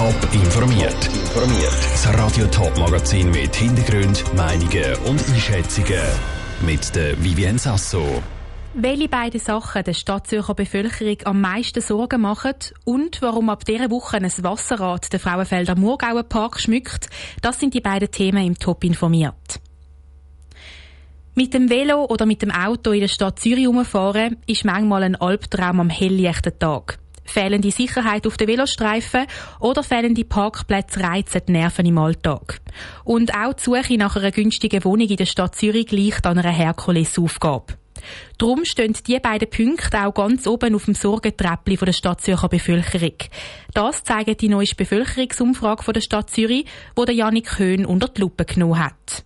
Top informiert. Informiert. Das Radio Top Magazin mit Hintergrund, Meinungen und Einschätzungen mit der Vivien Sasso. Welche beiden Sachen der Stadtzürcher Bevölkerung am meisten Sorgen machen und warum ab dieser Woche ein Wasserrad den Frauenfelder Murgauer Park schmückt, das sind die beiden Themen im Top informiert. Mit dem Velo oder mit dem Auto in der Stadt Zürich herumfahren ist manchmal ein Albtraum am helllichten Tag. Fehlende Sicherheit auf den Velostreifen oder fehlende Parkplätze reizen die Nerven im Alltag. Und auch die Suche nach einer günstigen Wohnung in der Stadt Zürich gleicht an einer Herkulesaufgabe. Darum stehen diese beiden Punkte auch ganz oben auf dem Sorgentreppli der Stadt Zürcher Bevölkerung. Das zeigt die neueste Bevölkerungsumfrage der Stadt Zürich, die der Janik Köhn unter die Lupe genommen hat.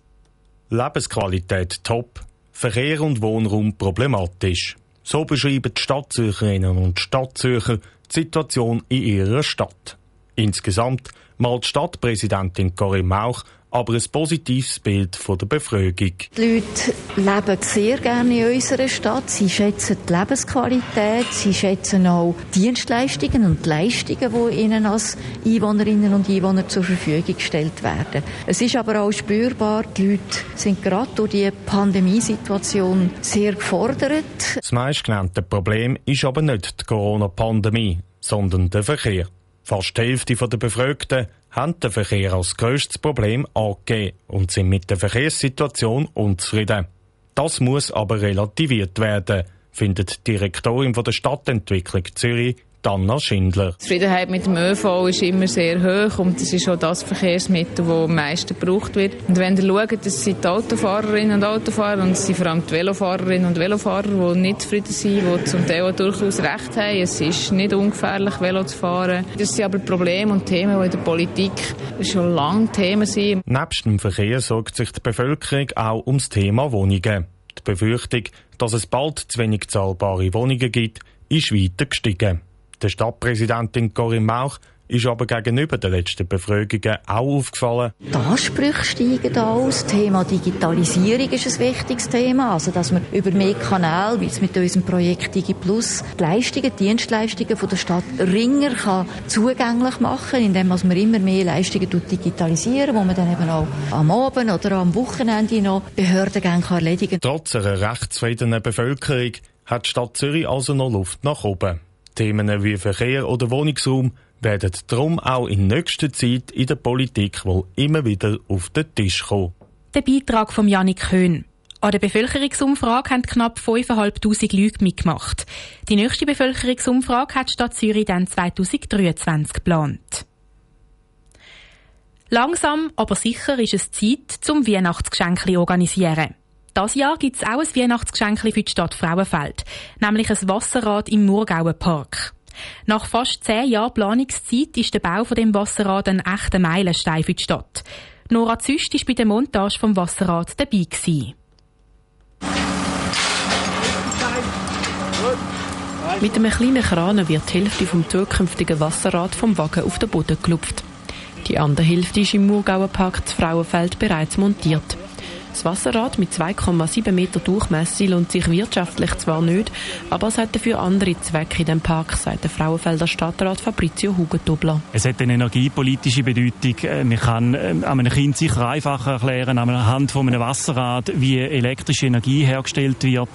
Lebensqualität top, Verkehr und Wohnraum problematisch. So beschreiben die Stadtzürcherinnen und Stadtzürcher die Situation in ihrer Stadt. Insgesamt malt Stadtpräsidentin Corinne Mauch aber ein positives Bild von der Befragung. Die Leute leben sehr gerne in unserer Stadt. Sie schätzen die Lebensqualität, sie schätzen auch Dienstleistungen und Leistungen, die ihnen als Einwohnerinnen und Einwohner zur Verfügung gestellt werden. Es ist aber auch spürbar, die Leute sind gerade durch die Pandemiesituation sehr gefordert. Das meistgenannte Problem ist aber nicht die Corona-Pandemie, sondern der Verkehr. Fast die Hälfte der Befragten haben den Verkehr als grösstes Problem angegeben und sind mit der Verkehrssituation unzufrieden. Das muss aber relativiert werden, findet die Direktorin der Stadtentwicklung Zürich, Anna Schindler. Die Zufriedenheit mit dem ÖV ist immer sehr hoch und das ist auch das Verkehrsmittel, das am meisten gebraucht wird. Und wenn ihr schaut, das sind die Autofahrerinnen und Autofahrer und es sind vor allem die Velofahrerinnen und Velofahrer, die nicht zufrieden sind, die zum Teil auch durchaus recht haben. Es ist nicht ungefährlich, Velo zu fahren. Das sind aber Probleme und Themen, die in der Politik schon lange Themen sind. Nebst dem Verkehr sorgt sich die Bevölkerung auch ums Thema Wohnungen. Die Befürchtung, dass es bald zu wenig zahlbare Wohnungen gibt, ist weiter gestiegen. Der Stadtpräsidentin Corinne Mauch ist aber gegenüber den letzten Befragungen auch aufgefallen. Die Ansprüche steigen aus. Das Thema Digitalisierung ist ein wichtiges Thema. Also, dass wir über mehr Kanäle, wie es mit unserem Projekt DigiPlus, die Leistungen, die Dienstleistungen von der Stadt Ringer kann zugänglich machen, indem wir immer mehr Leistungen digitalisieren, wo man dann eben auch am Abend oder am Wochenende noch Behördengänge erledigen kann. Trotz einer rechtszufriedenen Bevölkerung hat die Stadt Zürich also noch Luft nach oben. Themen wie Verkehr oder Wohnungsraum werden darum auch in nächster Zeit in der Politik wohl immer wieder auf den Tisch kommen. Der Beitrag von Janik Köhn. An der Bevölkerungsumfrage haben knapp 5'500 Leute mitgemacht. Die nächste Bevölkerungsumfrage hat Stadt Zürich dann 2023 geplant. Langsam, aber sicher ist es Zeit, zum Weihnachtsgeschenk organisieren. Das Jahr gibt es auch ein Weihnachtsgeschenk für die Stadt Frauenfeld, nämlich ein Wasserrad im Murgauer Park. Nach fast zehn Jahren Planungszeit ist der Bau von dem Wasserrad ein echter Meilenstein für die Stadt. Nora Züst war bei der Montage vom Wasserrad dabei. Gewesen. Mit einem kleinen Kran wird die Hälfte vom zukünftigen Wasserrad vom Wagen auf den Boden gelupft. Die andere Hälfte ist im Murgauer Park zu Frauenfeld bereits montiert. Das Wasserrad mit 2,7 Meter Durchmesser lohnt sich wirtschaftlich zwar nicht, aber es hat dafür andere Zwecke in dem Park, sagt der Frauenfelder Stadtrat Fabrizio Hugentobler. Es hat eine energiepolitische Bedeutung. Äh, man kann äh, einem Kind sicher einfacher erklären, anhand von einem Wasserrad, wie elektrische Energie hergestellt wird.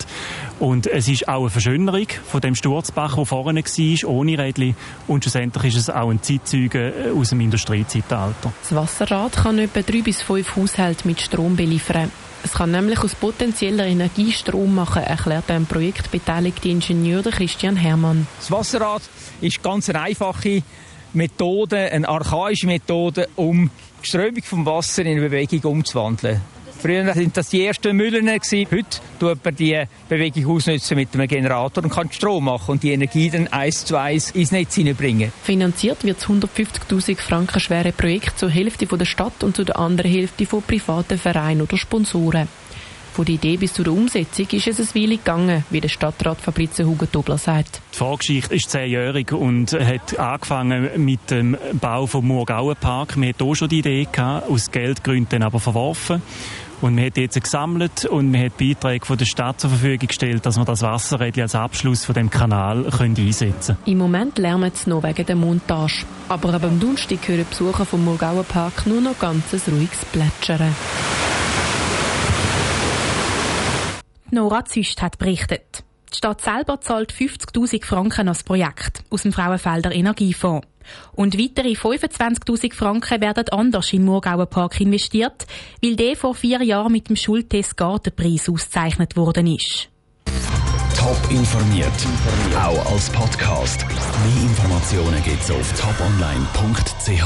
Und es ist auch eine Verschönerung von dem Sturzbach, der vorne war, ohne Rädchen. Und schlussendlich ist es auch ein Zeitzeuge äh, aus dem Industriezeitalter. Das Wasserrad kann etwa drei bis fünf Haushalte mit Strom beliefern. Es kann nämlich aus potenzieller Energie Strom machen, erklärt der am Projekt beteiligte Ingenieur Christian Hermann. Das Wasserrad ist ganz eine einfache Methode, eine archaische Methode, um die Strömung vom Wasser in eine Bewegung umzuwandeln. Früher waren das die ersten Müllen. Heute tut man die Bewegung ausnutzen mit einem Generator und kann Strom machen und die Energie dann eins zu eins ins Netz hineinbringen. Finanziert wird das 150.000 Franken schwere Projekt zur Hälfte von der Stadt und zu der anderen Hälfte von privaten Vereinen oder Sponsoren. Von der Idee bis zur Umsetzung ist es ein Weile gegangen, wie der Stadtrat Fabrizio Hugo-Tobler sagt. Die Vorgeschichte ist zehnjährig und hat angefangen mit dem Bau vom Murgauen Park. Wir hatten auch schon die Idee gehabt, aus Geldgründen aber verworfen. Und wir haben jetzt gesammelt und wir haben Beiträge von der Stadt zur Verfügung gestellt, dass wir das Wasserrädchen als Abschluss von dem Kanal können einsetzen Im Moment lärmt es noch wegen der Montage. Aber ab am Donnerstag hören Besucher vom Murgauer Park nur noch ganzes ruhiges Plätschern. Nora Züst hat berichtet. Die Stadt selber zahlt 50.000 Franken als Projekt aus dem Frauenfelder Energiefonds. Und weitere 25.000 Franken werden anders im Murgauer Park investiert, weil der vor vier Jahren mit dem Schultest Gartenpreis ausgezeichnet worden ist. Top informiert, auch als Podcast. Mehr Informationen gibt's auf toponline.ch.